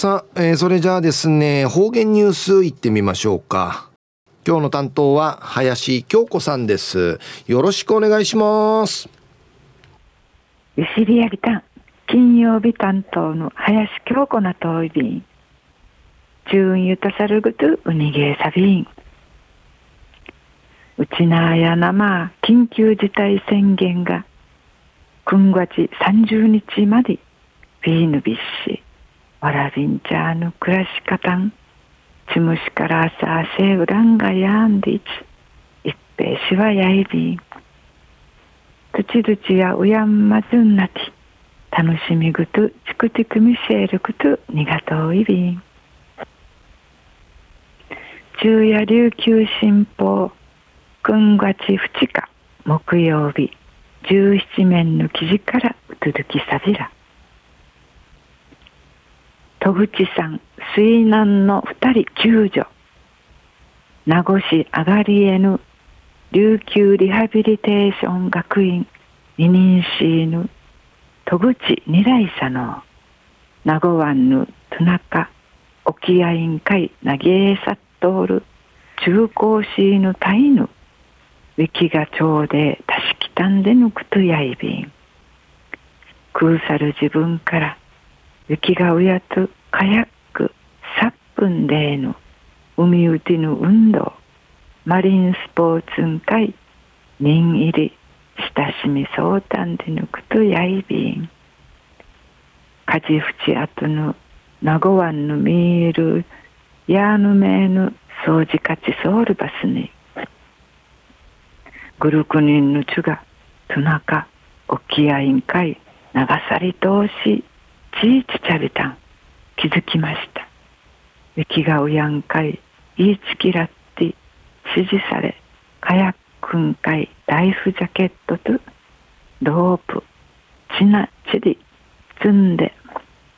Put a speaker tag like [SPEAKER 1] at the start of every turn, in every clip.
[SPEAKER 1] さあ、えー、それじゃあですね、方言ニュースいってみましょうか。今日の担当は林京子さんです。よろしくお願いします。
[SPEAKER 2] ゆしりやびたん、金曜日担当の林京子なといびん。中ゆたさるぐとうにげさびん。うちなやなま緊急事態宣言が9月30日までフィーヌビッシわらびんちゃーぬ暮らし方んちむしから朝せうらんがやんでいち一平しはやいびん。土ち土ちやうやんまずんなき楽しみぐとちくちくみせえるくとにがとういびん。中夜琉球新報9月2日木曜日17面の記事からうつづきさびら。戸口さん水難の二人救助。名護市あがりえぬ琉球リハビリテーション学院二人しぬ戸口二来さの名護湾ぬトナカ沖合員会投げえさっとおる中高しぬたいぬウィキがちょうでたしきたんでぬくとやいびん。空さる自分からウィキがうやとカヤックサップンでの海うてぬ運動マリンスポーツン会人入り親しみ相談でぬくとやいびん。かじふちあとぬ名護湾の見えるやぬめぬ掃除かちソウルバスにグルクニンのチュがトナカ沖合んかい長さり通しちいちちゃびたん気づきました。雪がうやんかい言いつきらって指示されカヤックんかいライフジャケットとロープちなちり積んで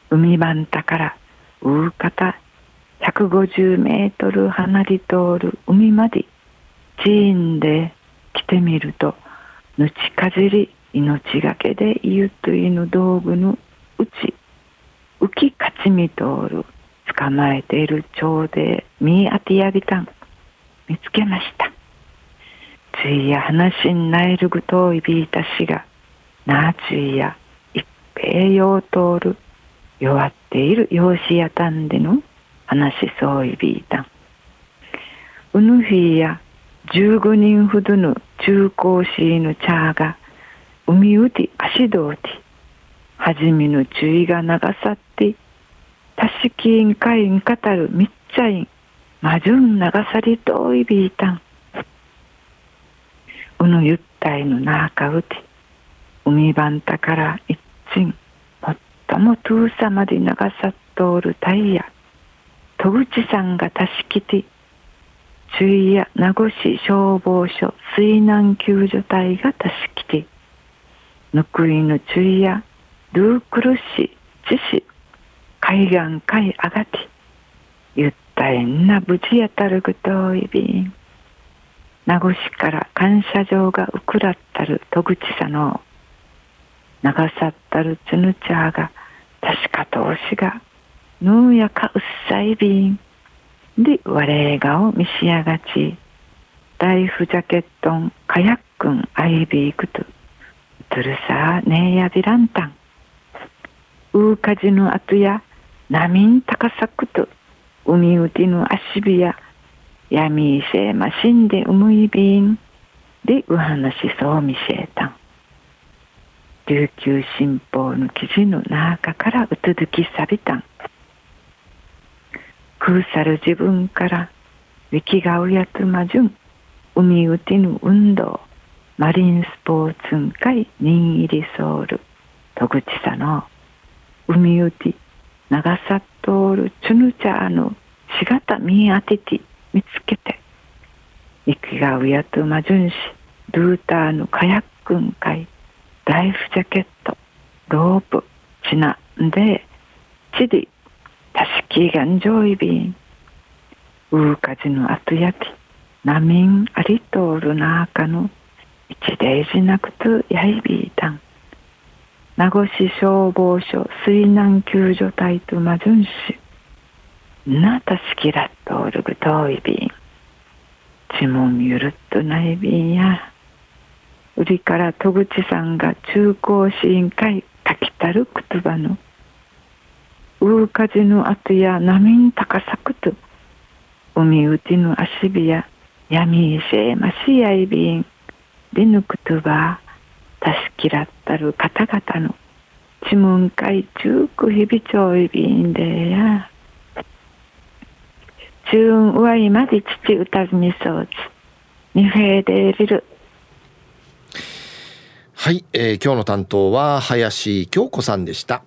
[SPEAKER 2] 海番たからううかた150メートル離れ通る海までチーンで来てみるとぬちかじり命がけで言うといの道具のうち浮き勝ちみ通る捕まえている蝶で見当てやびたん。見つけました。ついや話になえるぐといびいたしがなあついや一平洋通る弱っている養子やたんでの話そういびいたん。うぬひや15人ほどの中高生の茶が海うて足どうてはじめの注意が流さってたしきんかいんかたるみっちゃいんまじゅん流さりといびいたん。うぬゆったいのなあかうて海ばんたから一陣最も遠さまで流さっとおるタイヤ戸口さんがたしきて注意や名護市消防署水難救助隊がたしきて。ぬくいの注意やルークル市知市海岸海あがてゆったえんな無事やたるぐといびん名護市から感謝状がうくらったる戸口さの長さったるつぬちゃが確かとおしがぬうやかうっさいびん。で我映画を召し上がちライフジャケットンカヤックンアイビークトトゥルサーネーヤビランタンウーカジの後や波ん高さくと海うての足火や闇せましんでうむいびんでう話そうみせえたん。琉球新報の記事の中からうつづきさびたん。空さる自分から雪がうやつまじゅん海うてぬ運動。マリンスポーツン会任入りソウル。戸口さの。海うて長さ通るチュヌチャーのしがた見当てて見つけて雪がうやとまじゅんしルーターのカヤックン会ライフジャケットロープちなんでちりたしきがんじょいびんううかじのあとやきなみんありとおるなあかの一例じなくとやいびいたん。名護市消防署水難救助隊とまじゅんしなたしきらっとおるぐといびんちもんゆるっとないびんや。売りから戸口さんが中高市委員会書きたる言葉の。ううかじの後や波ん高さくと。海うちの足火や。闇いせましやいびん。でぬくとば。たしきらったる方々のちむんかい中くひびちょいびんでや。中運上いまで父歌みそうつにフェーデリル
[SPEAKER 1] はい、えー、今日の担当は林京子さんでした。